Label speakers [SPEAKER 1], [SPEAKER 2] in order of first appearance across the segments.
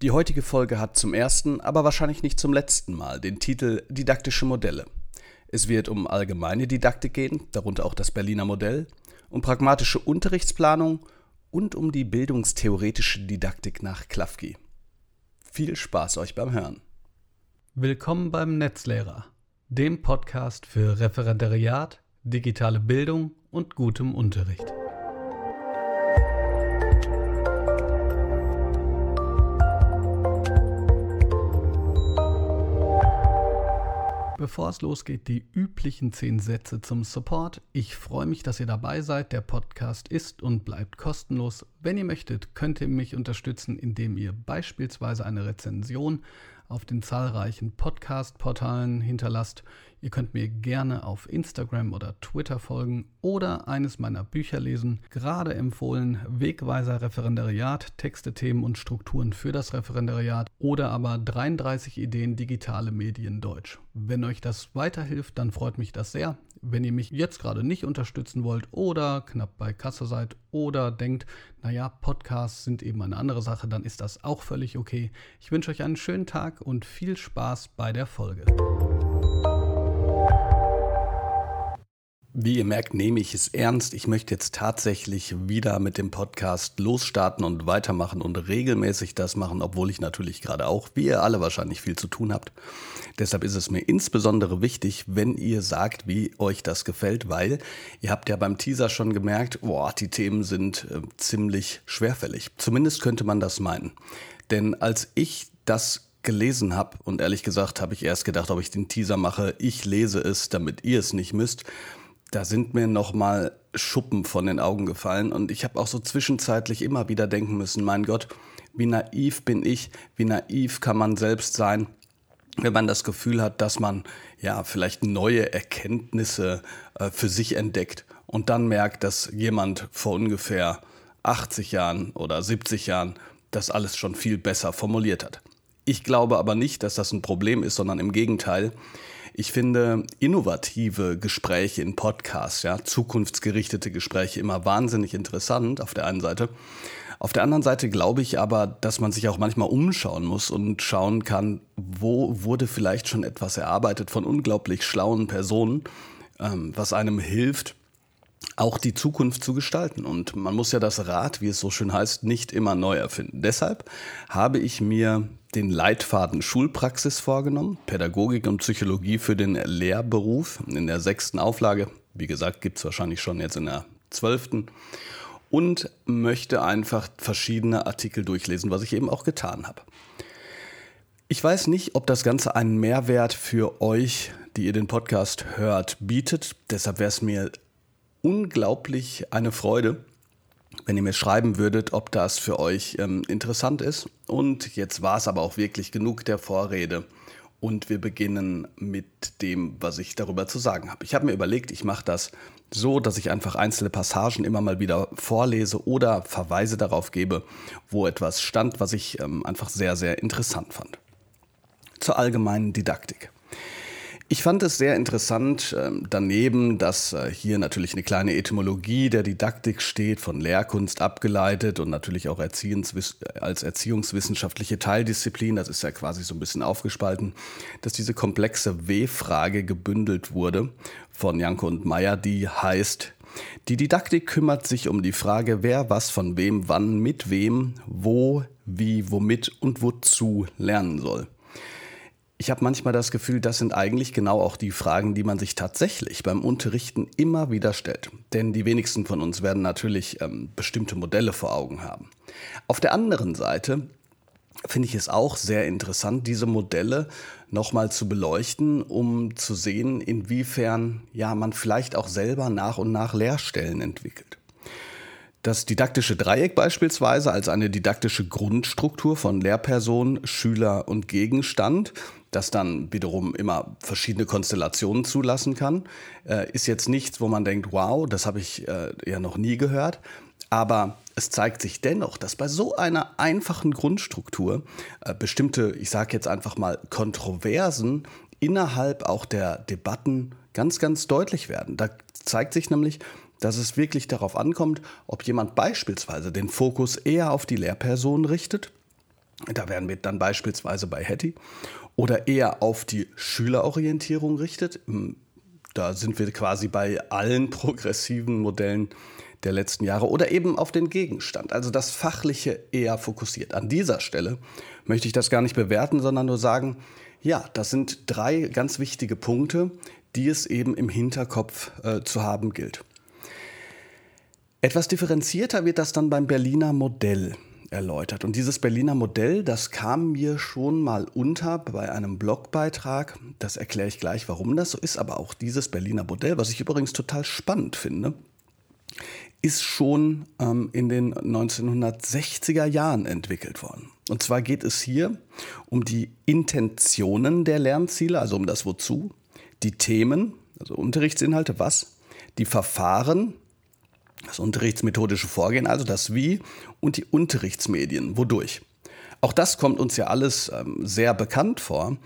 [SPEAKER 1] Die heutige Folge hat zum ersten, aber wahrscheinlich nicht zum letzten Mal den Titel Didaktische Modelle. Es wird um allgemeine Didaktik gehen, darunter auch das Berliner Modell, um pragmatische Unterrichtsplanung und um die bildungstheoretische Didaktik nach Klafki. Viel Spaß euch beim Hören.
[SPEAKER 2] Willkommen beim Netzlehrer, dem Podcast für Referendariat, digitale Bildung und gutem Unterricht. Bevor es losgeht, die üblichen zehn Sätze zum Support. Ich freue mich, dass ihr dabei seid. Der Podcast ist und bleibt kostenlos. Wenn ihr möchtet, könnt ihr mich unterstützen, indem ihr beispielsweise eine Rezension auf den zahlreichen Podcast-Portalen hinterlasst. Ihr könnt mir gerne auf Instagram oder Twitter folgen oder eines meiner Bücher lesen. Gerade empfohlen Wegweiser Referendariat, Texte, Themen und Strukturen für das Referendariat oder aber 33 Ideen digitale Medien Deutsch. Wenn euch das weiterhilft, dann freut mich das sehr. Wenn ihr mich jetzt gerade nicht unterstützen wollt oder knapp bei Kasse seid oder denkt, naja, Podcasts sind eben eine andere Sache, dann ist das auch völlig okay. Ich wünsche euch einen schönen Tag und viel Spaß bei der Folge.
[SPEAKER 1] Wie ihr merkt, nehme ich es ernst. Ich möchte jetzt tatsächlich wieder mit dem Podcast losstarten und weitermachen und regelmäßig das machen, obwohl ich natürlich gerade auch, wie ihr alle wahrscheinlich viel zu tun habt. Deshalb ist es mir insbesondere wichtig, wenn ihr sagt, wie euch das gefällt, weil ihr habt ja beim Teaser schon gemerkt, boah, die Themen sind äh, ziemlich schwerfällig. Zumindest könnte man das meinen. Denn als ich das gelesen habe, und ehrlich gesagt habe ich erst gedacht, ob ich den Teaser mache, ich lese es, damit ihr es nicht müsst, da sind mir nochmal Schuppen von den Augen gefallen und ich habe auch so zwischenzeitlich immer wieder denken müssen, mein Gott, wie naiv bin ich, wie naiv kann man selbst sein, wenn man das Gefühl hat, dass man ja vielleicht neue Erkenntnisse äh, für sich entdeckt und dann merkt, dass jemand vor ungefähr 80 Jahren oder 70 Jahren das alles schon viel besser formuliert hat. Ich glaube aber nicht, dass das ein Problem ist, sondern im Gegenteil. Ich finde innovative Gespräche in Podcasts, ja, zukunftsgerichtete Gespräche immer wahnsinnig interessant auf der einen Seite. Auf der anderen Seite glaube ich aber, dass man sich auch manchmal umschauen muss und schauen kann, wo wurde vielleicht schon etwas erarbeitet von unglaublich schlauen Personen, ähm, was einem hilft, auch die Zukunft zu gestalten. Und man muss ja das Rad, wie es so schön heißt, nicht immer neu erfinden. Deshalb habe ich mir den Leitfaden Schulpraxis vorgenommen, Pädagogik und Psychologie für den Lehrberuf in der sechsten Auflage. Wie gesagt, gibt es wahrscheinlich schon jetzt in der zwölften. Und möchte einfach verschiedene Artikel durchlesen, was ich eben auch getan habe. Ich weiß nicht, ob das Ganze einen Mehrwert für euch, die ihr den Podcast hört, bietet. Deshalb wäre es mir unglaublich eine Freude, wenn ihr mir schreiben würdet, ob das für euch ähm, interessant ist. Und jetzt war es aber auch wirklich genug der Vorrede. Und wir beginnen mit dem, was ich darüber zu sagen habe. Ich habe mir überlegt, ich mache das so, dass ich einfach einzelne Passagen immer mal wieder vorlese oder Verweise darauf gebe, wo etwas stand, was ich ähm, einfach sehr, sehr interessant fand. Zur allgemeinen Didaktik. Ich fand es sehr interessant ähm, daneben, dass äh, hier natürlich eine kleine Etymologie der Didaktik steht, von Lehrkunst abgeleitet und natürlich auch Erziehungswiss als erziehungswissenschaftliche Teildisziplin, das ist ja quasi so ein bisschen aufgespalten, dass diese komplexe W-Frage gebündelt wurde von Janke und Meyer, die heißt, die Didaktik kümmert sich um die Frage, wer was von wem, wann, mit wem, wo, wie, womit und wozu lernen soll. Ich habe manchmal das Gefühl, das sind eigentlich genau auch die Fragen, die man sich tatsächlich beim Unterrichten immer wieder stellt. Denn die wenigsten von uns werden natürlich ähm, bestimmte Modelle vor Augen haben. Auf der anderen Seite finde ich es auch sehr interessant, diese Modelle nochmal zu beleuchten, um zu sehen, inwiefern ja man vielleicht auch selber nach und nach Lehrstellen entwickelt. Das didaktische Dreieck beispielsweise als eine didaktische Grundstruktur von Lehrperson, Schüler und Gegenstand das dann wiederum immer verschiedene Konstellationen zulassen kann. Äh, ist jetzt nichts, wo man denkt, wow, das habe ich äh, ja noch nie gehört. Aber es zeigt sich dennoch, dass bei so einer einfachen Grundstruktur äh, bestimmte, ich sage jetzt einfach mal, Kontroversen innerhalb auch der Debatten ganz, ganz deutlich werden. Da zeigt sich nämlich, dass es wirklich darauf ankommt, ob jemand beispielsweise den Fokus eher auf die Lehrperson richtet Da werden wir dann beispielsweise bei Hattie oder eher auf die Schülerorientierung richtet. Hm, da sind wir quasi bei allen progressiven Modellen der letzten Jahre oder eben auf den Gegenstand, also das Fachliche eher fokussiert. An dieser Stelle möchte ich das gar nicht bewerten, sondern nur sagen, ja, das sind drei ganz wichtige Punkte, die es eben im Hinterkopf äh, zu haben gilt. Etwas differenzierter wird das dann beim Berliner Modell erläutert. Und dieses Berliner Modell, das kam mir schon mal unter bei einem Blogbeitrag. Das erkläre ich gleich, warum das so ist. Aber auch dieses Berliner Modell, was ich übrigens total spannend finde, ist schon ähm, in den 1960er Jahren entwickelt worden. Und zwar geht es hier um die Intentionen der Lernziele, also um das Wozu, die Themen, also Unterrichtsinhalte, was, die Verfahren, das unterrichtsmethodische Vorgehen, also das Wie und die Unterrichtsmedien, wodurch. Auch das kommt uns ja alles ähm, sehr bekannt vor.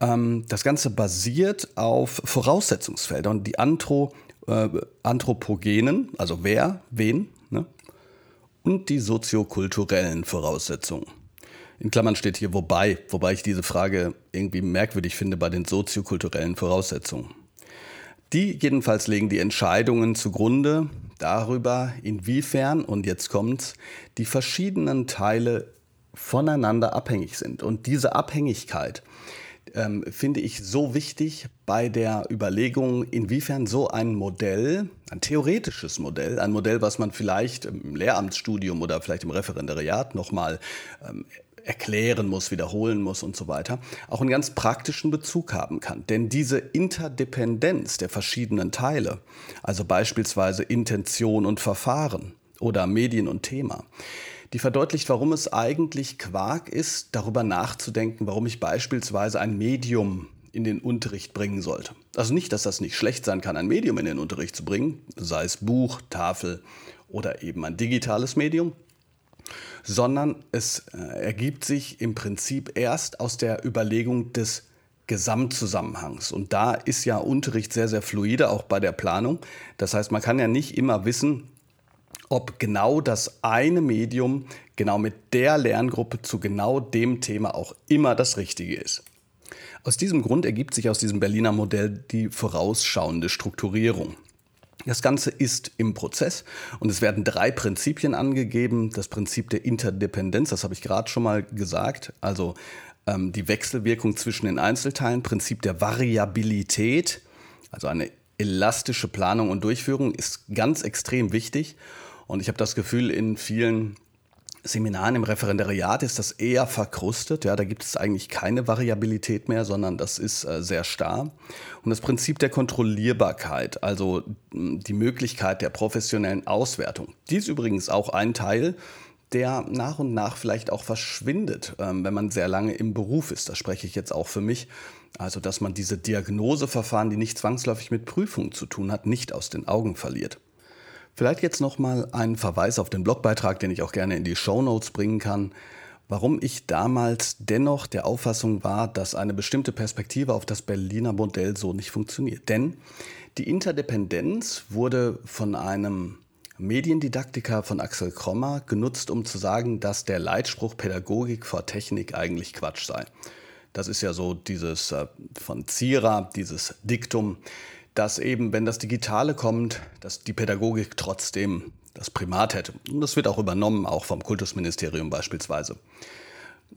[SPEAKER 1] Ähm, das Ganze basiert auf Voraussetzungsfeldern die Antro, äh, Anthropogenen, also wer, wen, ne? und die soziokulturellen Voraussetzungen. In Klammern steht hier wobei, wobei ich diese Frage irgendwie merkwürdig finde bei den soziokulturellen Voraussetzungen. Die jedenfalls legen die Entscheidungen zugrunde darüber, inwiefern, und jetzt kommt's, die verschiedenen Teile voneinander abhängig sind. Und diese Abhängigkeit ähm, finde ich so wichtig bei der Überlegung, inwiefern so ein Modell, ein theoretisches Modell, ein Modell, was man vielleicht im Lehramtsstudium oder vielleicht im Referendariat nochmal ähm, erklären muss, wiederholen muss und so weiter, auch einen ganz praktischen Bezug haben kann. Denn diese Interdependenz der verschiedenen Teile, also beispielsweise Intention und Verfahren oder Medien und Thema, die verdeutlicht, warum es eigentlich Quark ist, darüber nachzudenken, warum ich beispielsweise ein Medium in den Unterricht bringen sollte. Also nicht, dass das nicht schlecht sein kann, ein Medium in den Unterricht zu bringen, sei es Buch, Tafel oder eben ein digitales Medium sondern es äh, ergibt sich im Prinzip erst aus der Überlegung des Gesamtzusammenhangs. Und da ist ja Unterricht sehr, sehr fluide, auch bei der Planung. Das heißt, man kann ja nicht immer wissen, ob genau das eine Medium genau mit der Lerngruppe zu genau dem Thema auch immer das Richtige ist. Aus diesem Grund ergibt sich aus diesem Berliner Modell die vorausschauende Strukturierung. Das Ganze ist im Prozess und es werden drei Prinzipien angegeben. Das Prinzip der Interdependenz, das habe ich gerade schon mal gesagt, also ähm, die Wechselwirkung zwischen den Einzelteilen, Prinzip der Variabilität, also eine elastische Planung und Durchführung ist ganz extrem wichtig. Und ich habe das Gefühl, in vielen Seminaren im Referendariat ist das eher verkrustet. Ja, da gibt es eigentlich keine Variabilität mehr, sondern das ist äh, sehr starr. Und das Prinzip der Kontrollierbarkeit, also die Möglichkeit der professionellen Auswertung, die ist übrigens auch ein Teil, der nach und nach vielleicht auch verschwindet, ähm, wenn man sehr lange im Beruf ist. Das spreche ich jetzt auch für mich. Also, dass man diese Diagnoseverfahren, die nicht zwangsläufig mit Prüfungen zu tun hat, nicht aus den Augen verliert. Vielleicht jetzt nochmal ein Verweis auf den Blogbeitrag, den ich auch gerne in die Show Notes bringen kann, warum ich damals dennoch der Auffassung war, dass eine bestimmte Perspektive auf das Berliner Modell so nicht funktioniert. Denn die Interdependenz wurde von einem Mediendidaktiker von Axel Krommer genutzt, um zu sagen, dass der Leitspruch Pädagogik vor Technik eigentlich Quatsch sei. Das ist ja so dieses äh, von Zierer, dieses Diktum, dass eben, wenn das Digitale kommt, dass die Pädagogik trotzdem das Primat hätte. Und das wird auch übernommen, auch vom Kultusministerium beispielsweise.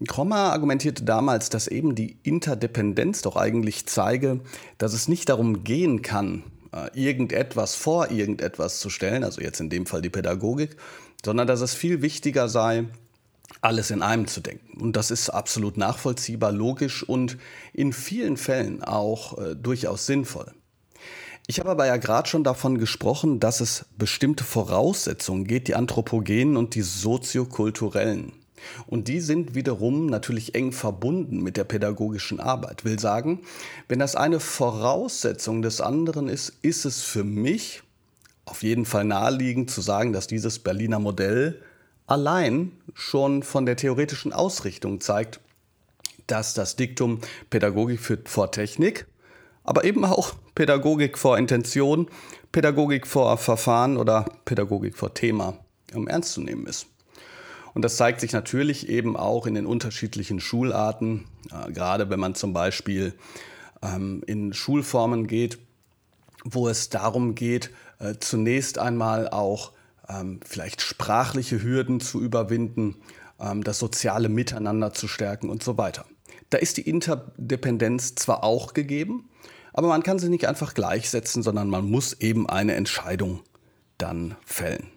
[SPEAKER 1] Krommer argumentierte damals, dass eben die Interdependenz doch eigentlich zeige, dass es nicht darum gehen kann, äh, irgendetwas vor irgendetwas zu stellen, also jetzt in dem Fall die Pädagogik, sondern dass es viel wichtiger sei, alles in einem zu denken. Und das ist absolut nachvollziehbar, logisch und in vielen Fällen auch äh, durchaus sinnvoll. Ich habe aber ja gerade schon davon gesprochen, dass es bestimmte Voraussetzungen geht, die anthropogenen und die soziokulturellen. Und die sind wiederum natürlich eng verbunden mit der pädagogischen Arbeit. Will sagen, wenn das eine Voraussetzung des anderen ist, ist es für mich auf jeden Fall naheliegend zu sagen, dass dieses Berliner Modell allein schon von der theoretischen Ausrichtung zeigt, dass das Diktum Pädagogik vor Technik aber eben auch Pädagogik vor Intention, Pädagogik vor Verfahren oder Pädagogik vor Thema um ernst zu nehmen ist. Und das zeigt sich natürlich eben auch in den unterschiedlichen Schularten, äh, gerade wenn man zum Beispiel ähm, in Schulformen geht, wo es darum geht, äh, zunächst einmal auch ähm, vielleicht sprachliche Hürden zu überwinden, ähm, das soziale Miteinander zu stärken und so weiter. Da ist die Interdependenz zwar auch gegeben, aber man kann sie nicht einfach gleichsetzen, sondern man muss eben eine Entscheidung dann fällen.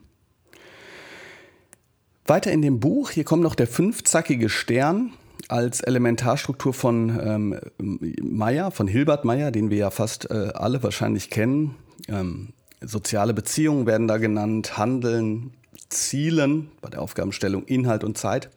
[SPEAKER 1] Weiter in dem Buch, hier kommt noch der fünfzackige Stern als Elementarstruktur von ähm, Meyer, von Hilbert Meyer, den wir ja fast äh, alle wahrscheinlich kennen. Ähm, soziale Beziehungen werden da genannt, Handeln, Zielen bei der Aufgabenstellung, Inhalt und Zeit.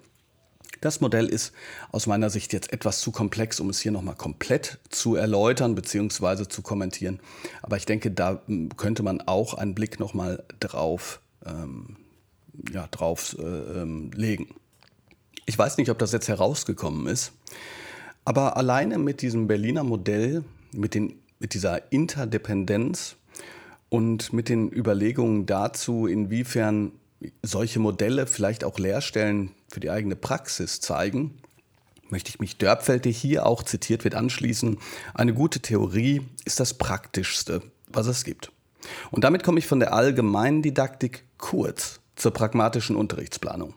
[SPEAKER 1] Das Modell ist aus meiner Sicht jetzt etwas zu komplex, um es hier nochmal komplett zu erläutern bzw. zu kommentieren. Aber ich denke, da hm, könnte man auch einen Blick nochmal drauf ähm, ja, drauf äh, ähm, legen. Ich weiß nicht, ob das jetzt herausgekommen ist, aber alleine mit diesem Berliner Modell, mit, den, mit dieser Interdependenz und mit den Überlegungen dazu, inwiefern solche Modelle vielleicht auch Lehrstellen für die eigene Praxis zeigen, möchte ich mich Dörpfeld, der hier auch zitiert wird, anschließen. Eine gute Theorie ist das Praktischste, was es gibt. Und damit komme ich von der allgemeinen Didaktik kurz zur pragmatischen Unterrichtsplanung.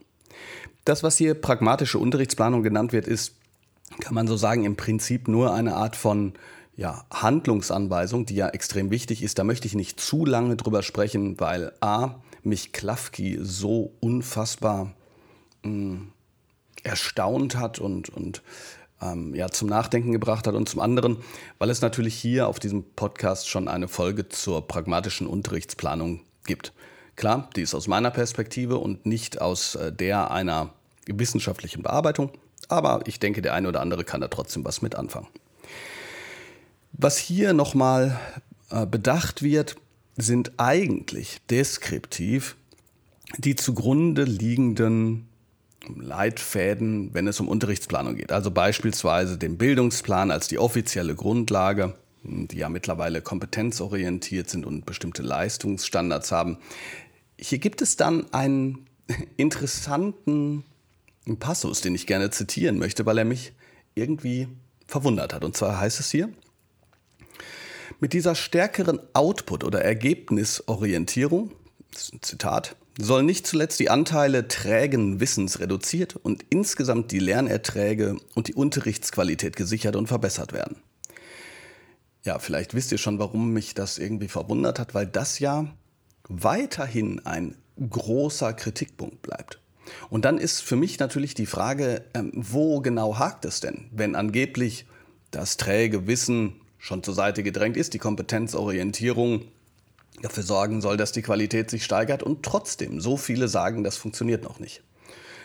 [SPEAKER 1] Das, was hier pragmatische Unterrichtsplanung genannt wird, ist, kann man so sagen, im Prinzip nur eine Art von ja, Handlungsanweisung, die ja extrem wichtig ist. Da möchte ich nicht zu lange drüber sprechen, weil A, mich Klafki so unfassbar mh, erstaunt hat und, und ähm, ja, zum Nachdenken gebracht hat und zum anderen, weil es natürlich hier auf diesem Podcast schon eine Folge zur pragmatischen Unterrichtsplanung gibt. Klar, die ist aus meiner Perspektive und nicht aus äh, der einer wissenschaftlichen Bearbeitung, aber ich denke, der eine oder andere kann da trotzdem was mit anfangen. Was hier nochmal äh, bedacht wird, sind eigentlich deskriptiv die zugrunde liegenden Leitfäden, wenn es um Unterrichtsplanung geht. Also beispielsweise den Bildungsplan als die offizielle Grundlage, die ja mittlerweile kompetenzorientiert sind und bestimmte Leistungsstandards haben. Hier gibt es dann einen interessanten Passus, den ich gerne zitieren möchte, weil er mich irgendwie verwundert hat. Und zwar heißt es hier, mit dieser stärkeren Output- oder Ergebnisorientierung, Zitat, sollen nicht zuletzt die Anteile trägen Wissens reduziert und insgesamt die Lernerträge und die Unterrichtsqualität gesichert und verbessert werden. Ja, vielleicht wisst ihr schon, warum mich das irgendwie verwundert hat, weil das ja weiterhin ein großer Kritikpunkt bleibt. Und dann ist für mich natürlich die Frage, ähm, wo genau hakt es denn, wenn angeblich das träge Wissen schon zur Seite gedrängt ist, die Kompetenzorientierung dafür sorgen soll, dass die Qualität sich steigert und trotzdem so viele sagen, das funktioniert noch nicht.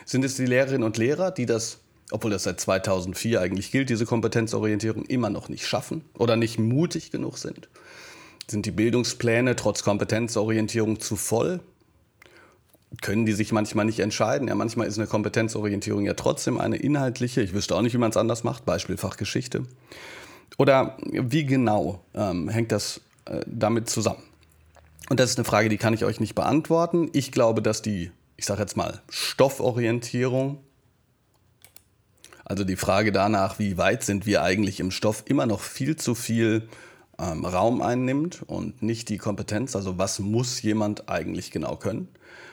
[SPEAKER 1] Sind es die Lehrerinnen und Lehrer, die das, obwohl das seit 2004 eigentlich gilt, diese Kompetenzorientierung immer noch nicht schaffen oder nicht mutig genug sind? Sind die Bildungspläne trotz Kompetenzorientierung zu voll? Können die sich manchmal nicht entscheiden? Ja, manchmal ist eine Kompetenzorientierung ja trotzdem eine inhaltliche. Ich wüsste auch nicht, wie man es anders macht. Beispiel Fachgeschichte. Oder wie genau ähm, hängt das äh, damit zusammen? Und das ist eine Frage, die kann ich euch nicht beantworten. Ich glaube, dass die, ich sage jetzt mal, Stofforientierung, also die Frage danach, wie weit sind wir eigentlich im Stoff, immer noch viel zu viel ähm, Raum einnimmt und nicht die Kompetenz, also was muss jemand eigentlich genau können.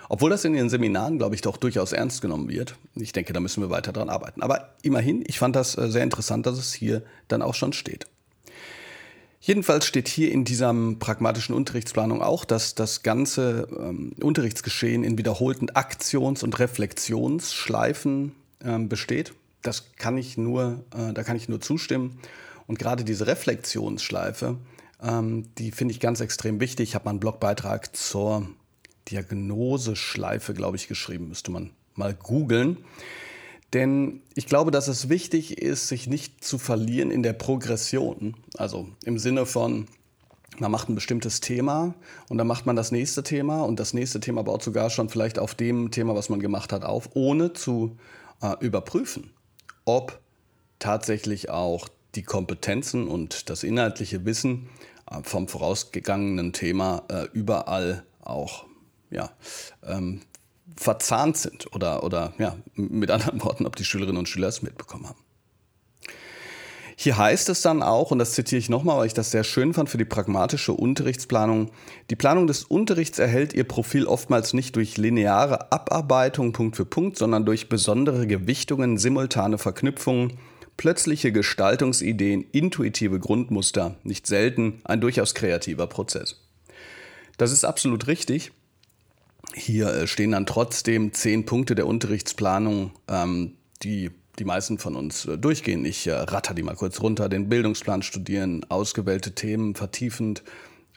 [SPEAKER 1] Obwohl das in den Seminaren, glaube ich, doch durchaus ernst genommen wird. Ich denke, da müssen wir weiter dran arbeiten. Aber immerhin, ich fand das äh, sehr interessant, dass es hier dann auch schon steht. Jedenfalls steht hier in dieser pragmatischen Unterrichtsplanung auch, dass das ganze ähm, Unterrichtsgeschehen in wiederholten Aktions- und Reflexionsschleifen ähm, besteht. Das kann ich nur, äh, da kann ich nur zustimmen. Und gerade diese Reflexionsschleife, ähm, die finde ich ganz extrem wichtig. Ich habe mal einen Blogbeitrag zur Diagnoseschleife, glaube ich, geschrieben. Müsste man mal googeln. Denn ich glaube, dass es wichtig ist, sich nicht zu verlieren in der Progression. Also im Sinne von, man macht ein bestimmtes Thema und dann macht man das nächste Thema und das nächste Thema baut sogar schon vielleicht auf dem Thema, was man gemacht hat, auf, ohne zu äh, überprüfen, ob tatsächlich auch die Kompetenzen und das inhaltliche Wissen äh, vom vorausgegangenen Thema äh, überall auch ja, ähm, verzahnt sind oder, oder ja, mit anderen Worten, ob die Schülerinnen und Schüler es mitbekommen haben. Hier heißt es dann auch, und das zitiere ich nochmal, weil ich das sehr schön fand für die pragmatische Unterrichtsplanung, die Planung des Unterrichts erhält ihr Profil oftmals nicht durch lineare Abarbeitung Punkt für Punkt, sondern durch besondere Gewichtungen, simultane Verknüpfungen, plötzliche Gestaltungsideen, intuitive Grundmuster, nicht selten ein durchaus kreativer Prozess. Das ist absolut richtig. Hier äh, stehen dann trotzdem zehn Punkte der Unterrichtsplanung, ähm, die die meisten von uns äh, durchgehen. Ich äh, ratter die mal kurz runter. Den Bildungsplan studieren, ausgewählte Themen vertiefend,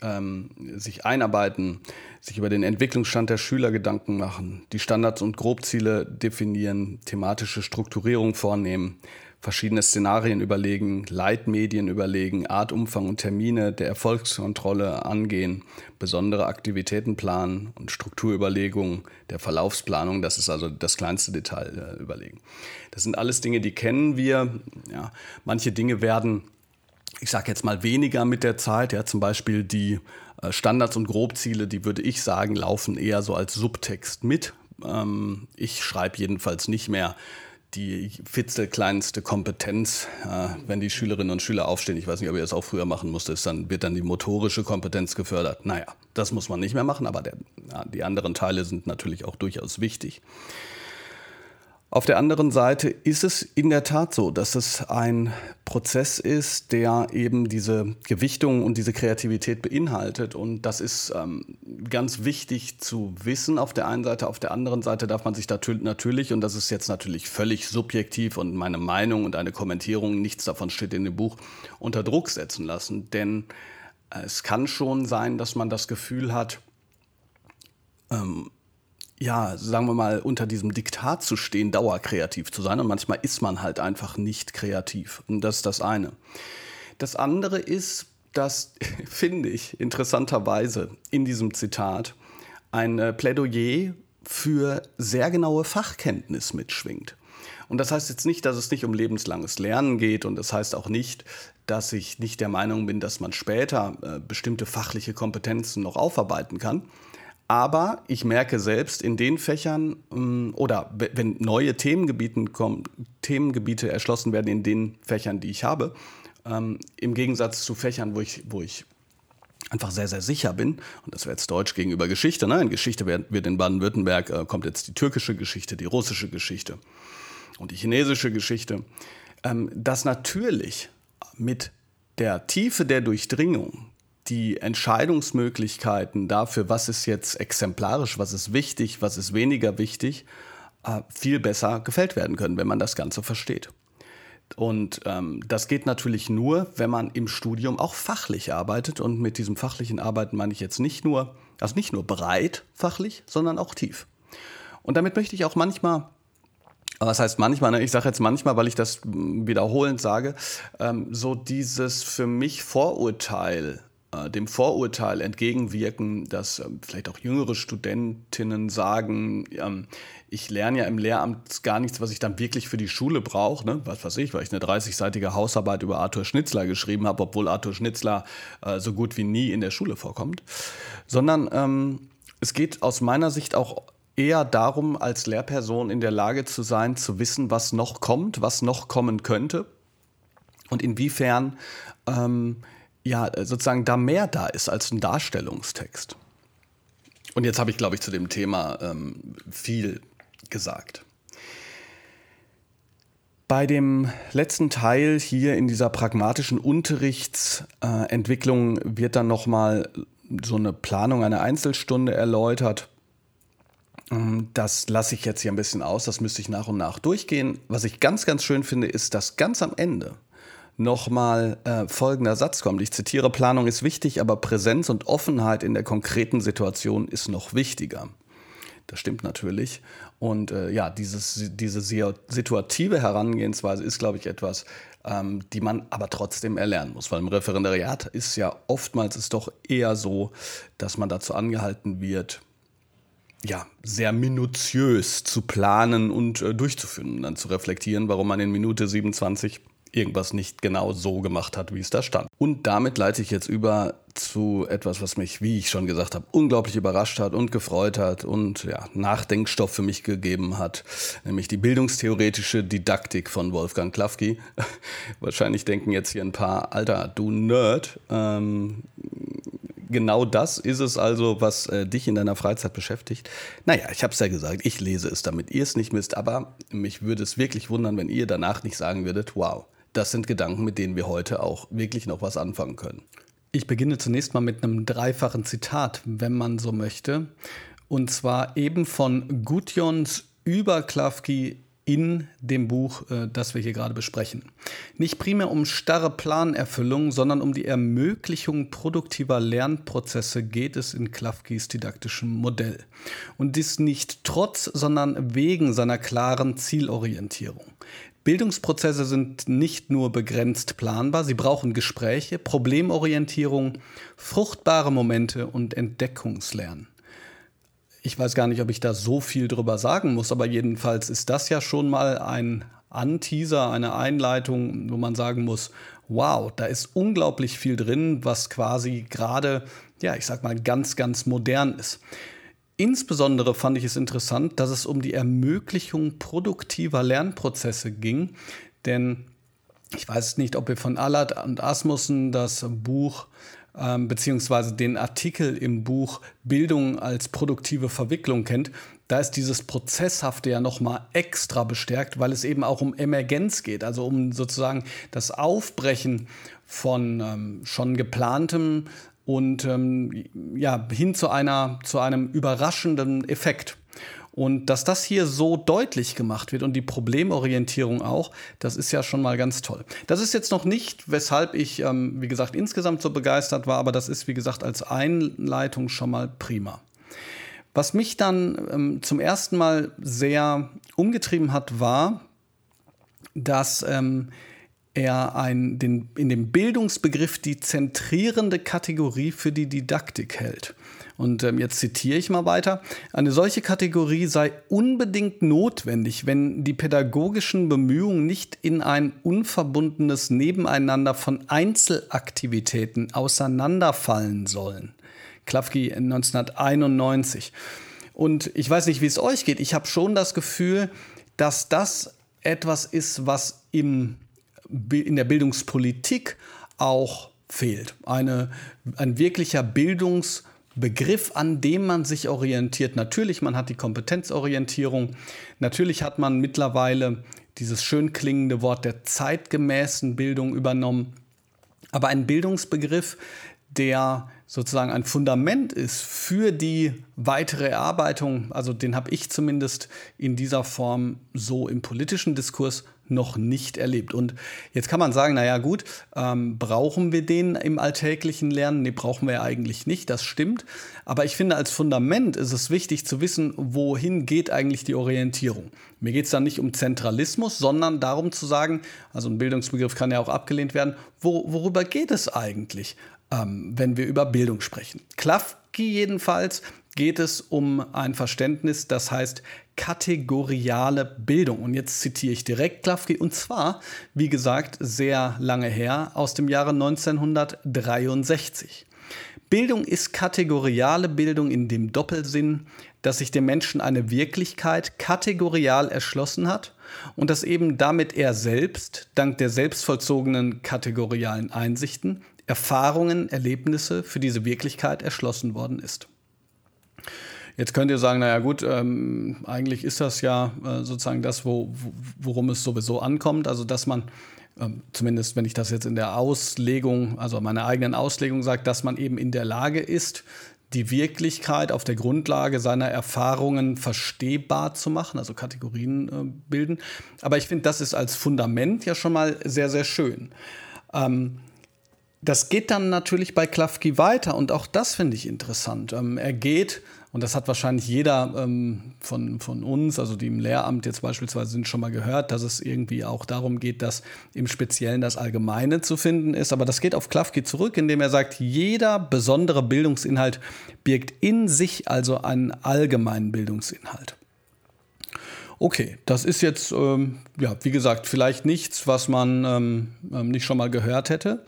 [SPEAKER 1] ähm, sich einarbeiten, sich über den Entwicklungsstand der Schüler Gedanken machen, die Standards und Grobziele definieren, thematische Strukturierung vornehmen, verschiedene Szenarien überlegen, Leitmedien überlegen, Art, Umfang und Termine der Erfolgskontrolle angehen, besondere Aktivitäten planen und Strukturüberlegungen der Verlaufsplanung, das ist also das kleinste Detail äh, überlegen. Das sind alles Dinge, die kennen wir. Ja, manche Dinge werden, ich sage jetzt mal, weniger mit der Zeit. Ja, zum Beispiel die äh, Standards und Grobziele, die würde ich sagen, laufen eher so als Subtext mit. Ähm, ich schreibe jedenfalls nicht mehr die fitzelkleinste Kompetenz, äh, wenn die Schülerinnen und Schüler aufstehen. Ich weiß nicht, ob ihr das auch früher machen musstet, dann wird dann die motorische Kompetenz gefördert. Naja, das muss man nicht mehr machen, aber der, ja, die anderen Teile sind natürlich auch durchaus wichtig. Auf der anderen Seite ist es in der Tat so, dass es ein Prozess ist, der eben diese Gewichtung und diese Kreativität beinhaltet. Und das ist ähm, ganz wichtig zu wissen auf der einen Seite. Auf der anderen Seite darf man sich natürlich, und das ist jetzt natürlich völlig subjektiv und meine Meinung und eine Kommentierung, nichts davon steht in dem Buch, unter Druck setzen lassen. Denn es kann schon sein, dass man das Gefühl hat, ähm, ja, sagen wir mal, unter diesem Diktat zu stehen, dauerkreativ zu sein. Und manchmal ist man halt einfach nicht kreativ. Und das ist das eine. Das andere ist, dass, finde ich, interessanterweise in diesem Zitat ein äh, Plädoyer für sehr genaue Fachkenntnis mitschwingt. Und das heißt jetzt nicht, dass es nicht um lebenslanges Lernen geht und das heißt auch nicht, dass ich nicht der Meinung bin, dass man später äh, bestimmte fachliche Kompetenzen noch aufarbeiten kann. Aber ich merke selbst in den Fächern ähm, oder wenn neue Themengebieten kommen, Themengebiete erschlossen werden in den Fächern, die ich habe, ähm, im Gegensatz zu Fächern, wo ich, wo ich einfach sehr, sehr sicher bin, und das wäre jetzt Deutsch gegenüber Geschichte, ne? in Geschichte wird, wird in Baden-Württemberg, äh, kommt jetzt die türkische Geschichte, die russische Geschichte und die chinesische Geschichte, ähm, dass natürlich mit der Tiefe der Durchdringung die Entscheidungsmöglichkeiten dafür, was ist jetzt exemplarisch, was ist wichtig, was ist weniger wichtig, äh, viel besser gefällt werden können, wenn man das Ganze versteht. Und ähm, das geht natürlich nur, wenn man im Studium auch fachlich arbeitet. Und mit diesem fachlichen Arbeiten meine ich jetzt nicht nur, also nicht nur breit fachlich, sondern auch tief. Und damit möchte ich auch manchmal was heißt manchmal, ne? ich sage jetzt manchmal, weil ich das wiederholend sage, ähm, so dieses für mich Vorurteil dem Vorurteil entgegenwirken, dass ähm, vielleicht auch jüngere Studentinnen sagen, ähm, ich lerne ja im Lehramt gar nichts, was ich dann wirklich für die Schule brauche. Ne? Was weiß ich, weil ich eine 30-seitige Hausarbeit über Arthur Schnitzler geschrieben habe, obwohl Arthur Schnitzler äh, so gut wie nie in der Schule vorkommt. Sondern ähm, es geht aus meiner Sicht auch eher darum, als Lehrperson in der Lage zu sein, zu wissen, was noch kommt, was noch kommen könnte und inwiefern ja, sozusagen da mehr da ist als ein Darstellungstext. Und jetzt habe ich, glaube ich, zu dem Thema ähm, viel gesagt. Bei dem letzten Teil hier in dieser pragmatischen Unterrichtsentwicklung äh, wird dann nochmal so eine Planung einer Einzelstunde erläutert. Ähm, das lasse ich jetzt hier ein bisschen aus, das müsste ich nach und nach durchgehen. Was ich ganz, ganz schön finde, ist, dass ganz am Ende nochmal äh, folgender Satz kommt. Ich zitiere, Planung ist wichtig, aber Präsenz und Offenheit in der konkreten Situation ist noch wichtiger. Das stimmt natürlich. Und äh, ja, dieses, diese situative Herangehensweise ist, glaube ich, etwas, ähm, die man aber trotzdem erlernen muss. Weil im Referendariat ist ja oftmals es doch eher so, dass man dazu angehalten wird, ja, sehr minutiös zu planen und äh, durchzuführen und dann zu reflektieren, warum man in Minute 27 irgendwas nicht genau so gemacht hat, wie es da stand. Und damit leite ich jetzt über zu etwas, was mich, wie ich schon gesagt habe, unglaublich überrascht hat und gefreut hat und ja, Nachdenkstoff für mich gegeben hat, nämlich die bildungstheoretische Didaktik von Wolfgang Klafki. Wahrscheinlich denken jetzt hier ein paar, Alter, du Nerd. Ähm, genau das ist es also, was äh, dich in deiner Freizeit beschäftigt. Naja, ich habe es ja gesagt, ich lese es, damit ihr es nicht misst, aber mich würde es wirklich wundern, wenn ihr danach nicht sagen würdet, wow, das sind Gedanken, mit denen wir heute auch wirklich noch was anfangen können.
[SPEAKER 2] Ich beginne zunächst mal mit einem dreifachen Zitat, wenn man so möchte. Und zwar eben von Gudjons über Klavki in dem Buch, äh, das wir hier gerade besprechen. Nicht primär um starre Planerfüllung, sondern um die Ermöglichung produktiver Lernprozesse geht es in Klafkis didaktischem Modell. Und dies nicht trotz, sondern wegen seiner klaren Zielorientierung. Bildungsprozesse sind nicht nur begrenzt planbar, sie brauchen Gespräche, Problemorientierung, fruchtbare Momente und Entdeckungslernen. Ich weiß gar nicht, ob ich da so viel drüber sagen muss, aber jedenfalls ist das ja schon mal ein Anteaser, eine Einleitung, wo man sagen muss, wow, da ist unglaublich viel drin, was quasi gerade, ja, ich sag mal, ganz, ganz modern ist. Insbesondere fand ich es interessant, dass es um die Ermöglichung produktiver Lernprozesse ging, denn ich weiß nicht, ob ihr von Allard und Asmussen das Buch ähm, beziehungsweise den Artikel im Buch Bildung als produktive Verwicklung kennt. Da ist dieses Prozesshafte ja nochmal extra bestärkt, weil es eben auch um Emergenz geht, also um sozusagen das Aufbrechen von ähm, schon geplantem und ähm, ja, hin zu, einer, zu einem überraschenden Effekt. Und dass das hier so deutlich gemacht wird und die Problemorientierung auch, das ist ja schon mal ganz toll. Das ist jetzt noch nicht, weshalb ich, ähm, wie gesagt, insgesamt so begeistert war, aber das ist, wie gesagt, als Einleitung schon mal prima. Was mich dann ähm, zum ersten Mal sehr umgetrieben hat, war, dass ähm, er ein, den, in dem Bildungsbegriff die zentrierende Kategorie für die Didaktik hält. Und ähm, jetzt zitiere ich mal weiter. Eine solche Kategorie sei unbedingt notwendig, wenn die pädagogischen Bemühungen nicht in ein unverbundenes Nebeneinander von Einzelaktivitäten auseinanderfallen sollen. Klafki 1991. Und ich weiß nicht, wie es euch geht. Ich habe schon das Gefühl, dass das etwas ist, was im in der Bildungspolitik auch fehlt. Eine, ein wirklicher Bildungsbegriff, an dem man sich orientiert. Natürlich, man hat die Kompetenzorientierung. Natürlich hat man mittlerweile dieses schön klingende Wort der zeitgemäßen Bildung übernommen. Aber ein Bildungsbegriff, der sozusagen ein Fundament ist für die weitere Erarbeitung, also den habe ich zumindest in dieser Form so im politischen Diskurs noch nicht erlebt. Und jetzt kann man sagen, naja gut, ähm, brauchen wir den im alltäglichen Lernen? Nee, brauchen wir eigentlich nicht, das stimmt. Aber ich finde, als Fundament ist es wichtig zu wissen, wohin geht eigentlich die Orientierung. Mir geht es dann nicht um Zentralismus, sondern darum zu sagen, also ein Bildungsbegriff kann ja auch abgelehnt werden, wo, worüber geht es eigentlich, ähm, wenn wir über Bildung sprechen. Klafki jedenfalls geht es um ein Verständnis, das heißt kategoriale Bildung. Und jetzt zitiere ich direkt Klafki, und zwar, wie gesagt, sehr lange her, aus dem Jahre 1963. Bildung ist kategoriale Bildung in dem Doppelsinn, dass sich dem Menschen eine Wirklichkeit kategorial erschlossen hat und dass eben damit er selbst, dank der selbstvollzogenen kategorialen Einsichten, Erfahrungen, Erlebnisse für diese Wirklichkeit erschlossen worden ist. Jetzt könnt ihr sagen, naja gut, ähm, eigentlich ist das ja äh, sozusagen das, wo, worum es sowieso ankommt. Also dass man, ähm, zumindest wenn ich das jetzt in der Auslegung, also meiner eigenen Auslegung sage, dass man eben in der Lage ist, die Wirklichkeit auf der Grundlage seiner Erfahrungen verstehbar zu machen, also Kategorien äh, bilden. Aber ich finde, das ist als Fundament ja schon mal sehr, sehr schön. Ähm, das geht dann natürlich bei Klafki weiter und auch das finde ich interessant. Ähm, er geht und das hat wahrscheinlich jeder ähm, von, von uns, also die im Lehramt jetzt beispielsweise sind, schon mal gehört, dass es irgendwie auch darum geht, dass im Speziellen das Allgemeine zu finden ist. Aber das geht auf Klafki zurück, indem er sagt, jeder besondere Bildungsinhalt birgt in sich also einen allgemeinen Bildungsinhalt. Okay, das ist jetzt, ähm, ja, wie gesagt, vielleicht nichts, was man ähm, ähm, nicht schon mal gehört hätte.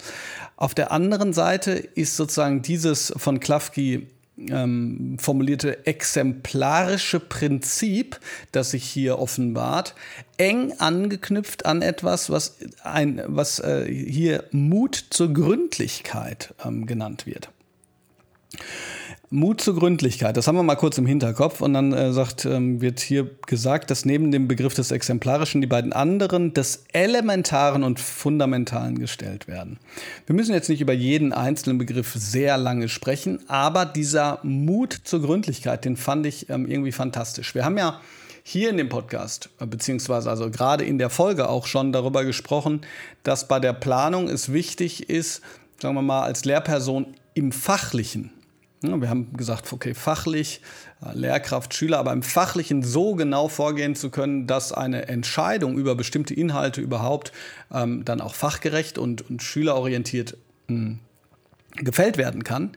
[SPEAKER 2] Auf der anderen Seite ist sozusagen dieses von Klafki ähm, formulierte exemplarische Prinzip, das sich hier offenbart, eng angeknüpft an etwas, was, ein, was äh, hier Mut zur Gründlichkeit ähm, genannt wird. Mut zur Gründlichkeit, das haben wir mal kurz im Hinterkopf und dann äh, sagt, ähm, wird hier gesagt, dass neben dem Begriff des Exemplarischen die beiden anderen des Elementaren und Fundamentalen gestellt werden. Wir müssen jetzt nicht über jeden einzelnen Begriff sehr lange sprechen, aber dieser Mut zur Gründlichkeit, den fand ich ähm, irgendwie fantastisch. Wir haben ja hier in dem Podcast, äh, beziehungsweise also gerade in der Folge auch schon darüber gesprochen, dass bei der Planung es wichtig ist, sagen wir mal, als Lehrperson im Fachlichen wir haben gesagt, okay, fachlich, äh, Lehrkraft, Schüler, aber im Fachlichen so genau vorgehen zu können, dass eine Entscheidung über bestimmte Inhalte überhaupt ähm, dann auch fachgerecht und, und schülerorientiert mh, hm, gefällt werden kann.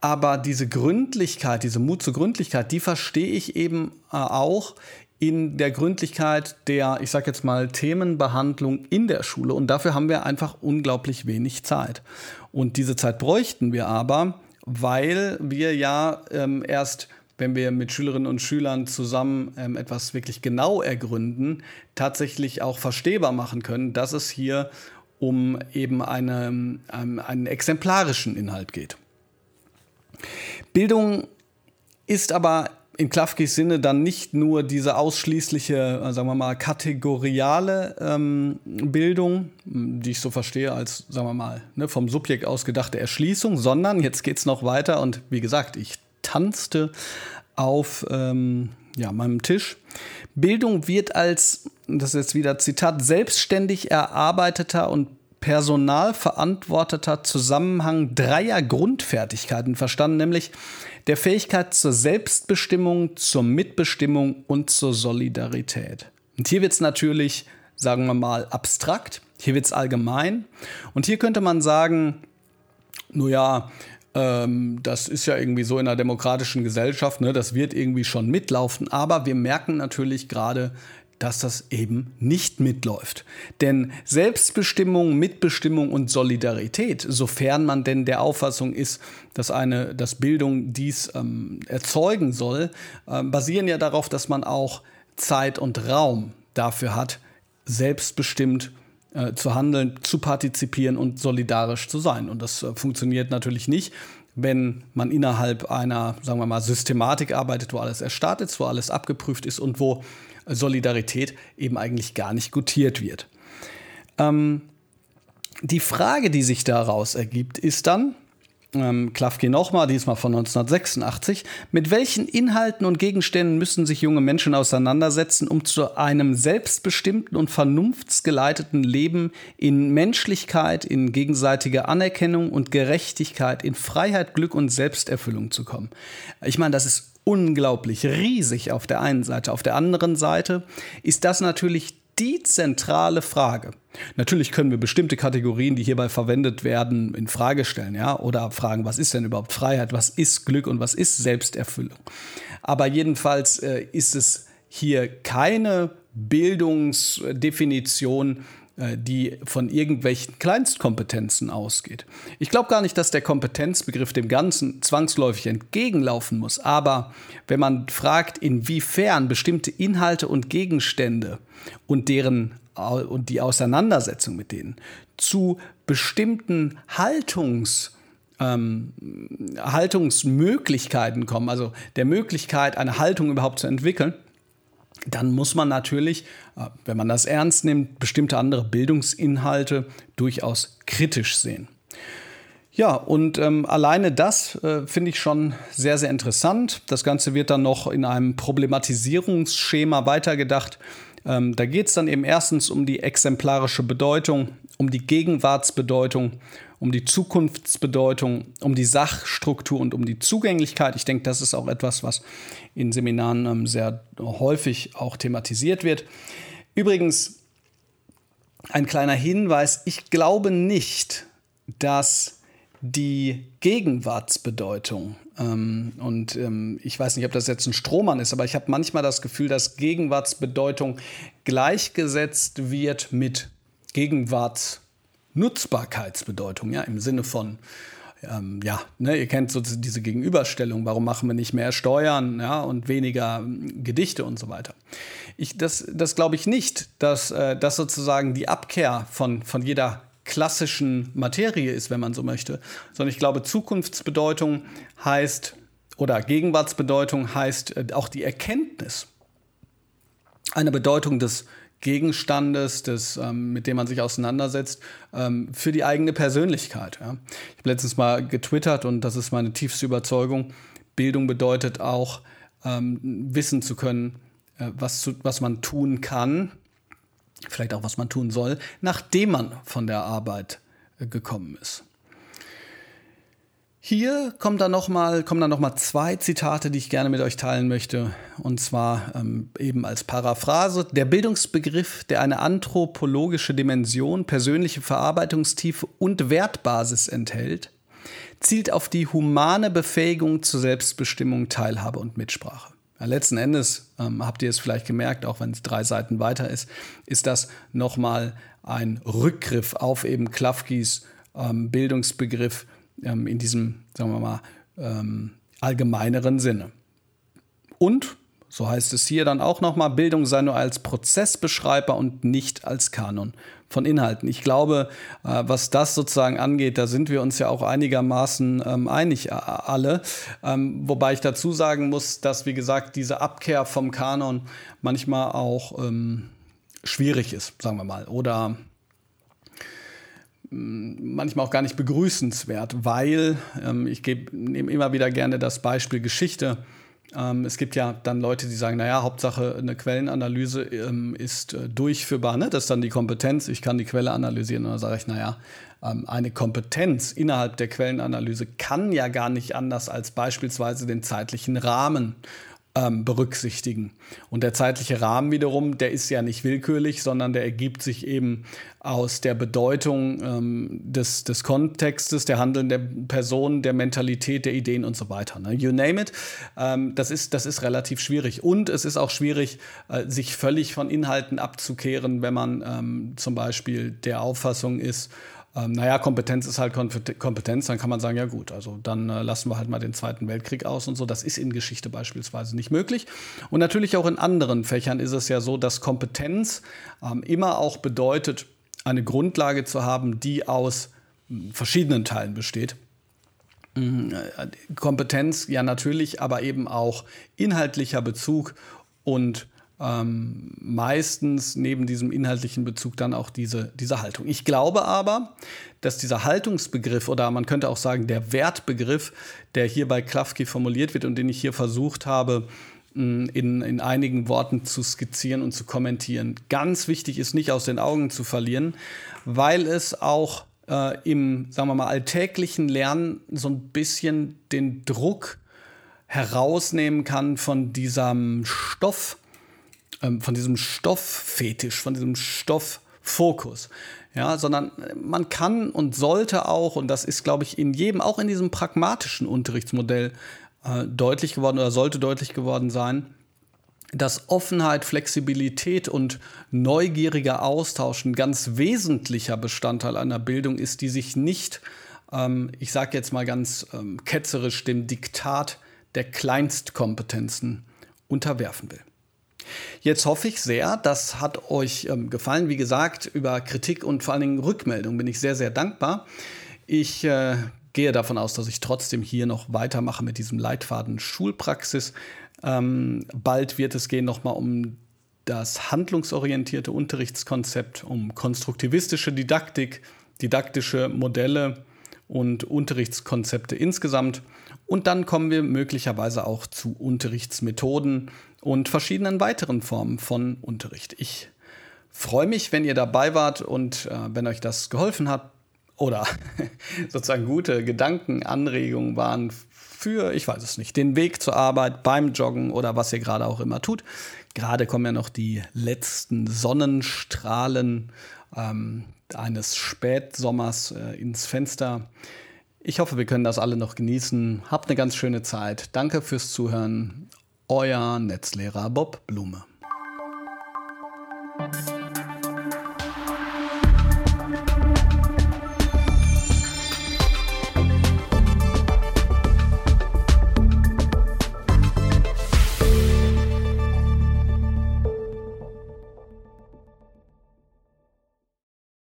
[SPEAKER 2] Aber diese Gründlichkeit, diese Mut zur Gründlichkeit, die verstehe ich eben äh, auch in der Gründlichkeit der, ich sage jetzt mal, Themenbehandlung in der Schule. Und dafür haben wir einfach unglaublich wenig Zeit. Und diese Zeit bräuchten wir aber, weil wir ja ähm, erst, wenn wir mit Schülerinnen und Schülern zusammen ähm, etwas wirklich genau ergründen, tatsächlich auch verstehbar machen können, dass es hier um eben eine, ähm, einen exemplarischen Inhalt geht. Bildung ist aber in Klafkis Sinne dann nicht nur diese ausschließliche, äh, sagen wir mal, kategoriale ähm, Bildung, die ich so verstehe als, sagen wir mal, ne, vom Subjekt aus gedachte Erschließung, sondern jetzt geht es noch weiter und wie gesagt, ich tanzte auf ähm, ja, meinem Tisch. Bildung wird als, das ist jetzt wieder Zitat, selbstständig erarbeiteter und personalverantworteter Zusammenhang dreier Grundfertigkeiten verstanden, nämlich der Fähigkeit zur Selbstbestimmung, zur Mitbestimmung und zur Solidarität. Und hier wird es natürlich, sagen wir mal, abstrakt, hier wird es allgemein. Und hier könnte man sagen, nun ja, ähm, das ist ja irgendwie so in einer demokratischen Gesellschaft, ne, das wird irgendwie schon mitlaufen. Aber wir merken natürlich gerade, dass das eben nicht mitläuft. Denn Selbstbestimmung, Mitbestimmung und Solidarität, sofern man denn der Auffassung ist, dass eine, dass Bildung dies ähm, erzeugen soll, äh, basieren ja darauf, dass man auch Zeit und Raum dafür hat, selbstbestimmt äh, zu handeln, zu partizipieren und solidarisch zu sein. Und das äh, funktioniert natürlich nicht, wenn man innerhalb einer, sagen wir mal, Systematik arbeitet, wo alles erstartet ist, wo alles abgeprüft ist und wo Solidarität eben eigentlich gar nicht gutiert wird. Ähm, die Frage, die sich daraus ergibt, ist dann, ähm, Klafki nochmal, diesmal von 1986, mit welchen Inhalten und Gegenständen müssen sich junge Menschen auseinandersetzen, um zu einem selbstbestimmten und vernunftsgeleiteten Leben in Menschlichkeit, in gegenseitiger Anerkennung und Gerechtigkeit, in Freiheit, Glück und Selbsterfüllung zu kommen? Ich meine, das ist unglaublich riesig auf der einen Seite. Auf der anderen Seite ist das natürlich die zentrale Frage. Natürlich können wir bestimmte Kategorien, die hierbei verwendet werden, in Frage stellen, ja, oder fragen, was ist denn überhaupt Freiheit, was ist Glück und was ist Selbsterfüllung. Aber jedenfalls äh, ist es hier keine Bildungsdefinition, die von irgendwelchen Kleinstkompetenzen ausgeht. Ich glaube gar nicht, dass der Kompetenzbegriff dem Ganzen zwangsläufig entgegenlaufen muss, aber wenn man fragt, inwiefern bestimmte Inhalte und Gegenstände und deren und die Auseinandersetzung mit denen zu bestimmten Haltungs ähm, Haltungsmöglichkeiten kommen, also der Möglichkeit, eine Haltung überhaupt zu entwickeln, dann muss man natürlich, äh, wenn man das ernst nimmt, bestimmte andere Bildungsinhalte durchaus kritisch sehen. Ja, und ähm, alleine das äh, finde ich schon sehr, sehr interessant. Das Ganze wird dann noch in einem Problematisierungsschema weitergedacht. Ähm, da geht es dann eben erstens um die exemplarische Bedeutung, um die Gegenwartsbedeutung, um die Zukunftsbedeutung, um die Sachstruktur und um die Zugänglichkeit. Ich denke, das ist auch etwas, was in Seminaren ähm, sehr häufig auch thematisiert wird. Übrigens, ein kleiner Hinweis, ich glaube nicht, dass die Gegenwartsbedeutung. Ähm, und ähm, ich weiß nicht, ob das jetzt ein Strohmann ist, aber ich habe manchmal das Gefühl, dass Gegenwartsbedeutung gleichgesetzt wird mit Gegenwartsnutzbarkeitsbedeutung, ja, im Sinne von ähm, ja, ne, ihr kennt so diese Gegenüberstellung, warum machen wir nicht mehr Steuern ja, und weniger ähm, Gedichte und so weiter. Ich, das das glaube ich nicht, dass äh, das sozusagen die Abkehr von, von jeder klassischen Materie ist, wenn man so möchte, sondern ich glaube, Zukunftsbedeutung heißt oder Gegenwartsbedeutung heißt äh, auch die Erkenntnis einer Bedeutung des Gegenstandes, des, ähm, mit dem man sich auseinandersetzt, ähm, für die eigene Persönlichkeit. Ja. Ich habe letztens mal getwittert und das ist meine tiefste Überzeugung. Bildung bedeutet auch, ähm, wissen zu können, äh, was, zu, was man tun kann, vielleicht auch was man tun soll, nachdem man von der Arbeit äh, gekommen ist. Hier kommt dann noch mal, kommen dann nochmal zwei Zitate, die ich gerne mit euch teilen möchte. Und zwar ähm, eben als Paraphrase. Der Bildungsbegriff, der eine anthropologische Dimension, persönliche Verarbeitungstiefe und Wertbasis enthält, zielt auf die humane Befähigung zur Selbstbestimmung, Teilhabe und Mitsprache. Ja, letzten Endes ähm, habt ihr es vielleicht gemerkt, auch wenn es drei Seiten weiter ist, ist das nochmal ein Rückgriff auf eben Klafkis ähm, Bildungsbegriff ähm, in diesem, sagen wir mal, ähm, allgemeineren Sinne. Und, so heißt es hier dann auch nochmal, Bildung sei nur als Prozessbeschreiber und nicht als Kanon von Inhalten. Ich glaube, äh, was das sozusagen angeht, da sind wir uns ja auch einigermaßen ähm, einig alle. Ähm, wobei ich dazu sagen muss, dass, wie gesagt, diese Abkehr vom Kanon manchmal auch ähm, schwierig ist, sagen wir mal. Oder manchmal auch gar nicht begrüßenswert, weil ähm, ich nehme immer wieder gerne das Beispiel Geschichte. Ähm, es gibt ja dann Leute, die sagen, naja, Hauptsache eine Quellenanalyse ähm, ist äh, durchführbar. Ne? Das ist dann die Kompetenz, ich kann die Quelle analysieren. Und dann sage ich, naja, ähm, eine Kompetenz innerhalb der Quellenanalyse kann ja gar nicht anders als beispielsweise den zeitlichen Rahmen ähm, berücksichtigen. Und der zeitliche Rahmen wiederum, der ist ja nicht willkürlich, sondern der ergibt sich eben aus der Bedeutung ähm, des, des Kontextes, der Handeln der Personen, der Mentalität, der Ideen und so weiter. Ne? You name it. Ähm, das, ist, das ist relativ schwierig. Und es ist auch schwierig, äh, sich völlig von Inhalten abzukehren, wenn man ähm, zum Beispiel der Auffassung ist, ähm, naja, Kompetenz ist halt Kompetenz, dann kann man sagen, ja gut, also dann äh, lassen wir halt mal den Zweiten Weltkrieg aus und so. Das ist in Geschichte beispielsweise nicht möglich. Und natürlich auch in anderen Fächern ist es ja so, dass Kompetenz ähm, immer auch bedeutet, eine Grundlage zu haben, die aus hm, verschiedenen Teilen besteht. Hm, äh, Kompetenz ja natürlich, aber eben auch inhaltlicher Bezug und ähm, meistens neben diesem inhaltlichen Bezug dann auch diese, diese Haltung. Ich glaube aber, dass dieser Haltungsbegriff oder man könnte auch sagen der Wertbegriff, der hier bei Klafki formuliert wird und den ich hier versucht habe, in, in einigen Worten zu skizzieren und zu kommentieren, ganz wichtig ist, nicht aus den Augen zu verlieren, weil es auch äh, im, sagen wir mal, alltäglichen Lernen so ein bisschen den Druck herausnehmen kann von diesem Stoff, von diesem Stofffetisch, von diesem Stofffokus. Ja, sondern man kann und sollte auch, und das ist, glaube ich, in jedem, auch in diesem pragmatischen Unterrichtsmodell äh, deutlich geworden oder sollte deutlich geworden sein, dass Offenheit, Flexibilität und neugieriger Austausch ein ganz wesentlicher Bestandteil einer Bildung ist, die sich nicht, ähm, ich sage jetzt mal ganz ähm, ketzerisch, dem Diktat der Kleinstkompetenzen unterwerfen will. Jetzt hoffe ich sehr, das hat euch ähm, gefallen. Wie gesagt, über Kritik und vor allen Dingen Rückmeldung bin ich sehr, sehr dankbar. Ich äh, gehe davon aus, dass ich trotzdem hier noch weitermache mit diesem Leitfaden Schulpraxis. Ähm, bald wird es gehen nochmal um das handlungsorientierte Unterrichtskonzept, um konstruktivistische Didaktik, didaktische Modelle und Unterrichtskonzepte insgesamt. Und dann kommen wir möglicherweise auch zu Unterrichtsmethoden und verschiedenen weiteren Formen von Unterricht. Ich freue mich, wenn ihr dabei wart und äh, wenn euch das geholfen hat oder sozusagen gute Gedanken, Anregungen waren für, ich weiß es nicht, den Weg zur Arbeit, beim Joggen oder was ihr gerade auch immer tut. Gerade kommen ja noch die letzten Sonnenstrahlen ähm, eines Spätsommers äh, ins Fenster. Ich hoffe, wir können das alle noch genießen. Habt eine ganz schöne Zeit. Danke fürs Zuhören. Euer Netzlehrer Bob Blume.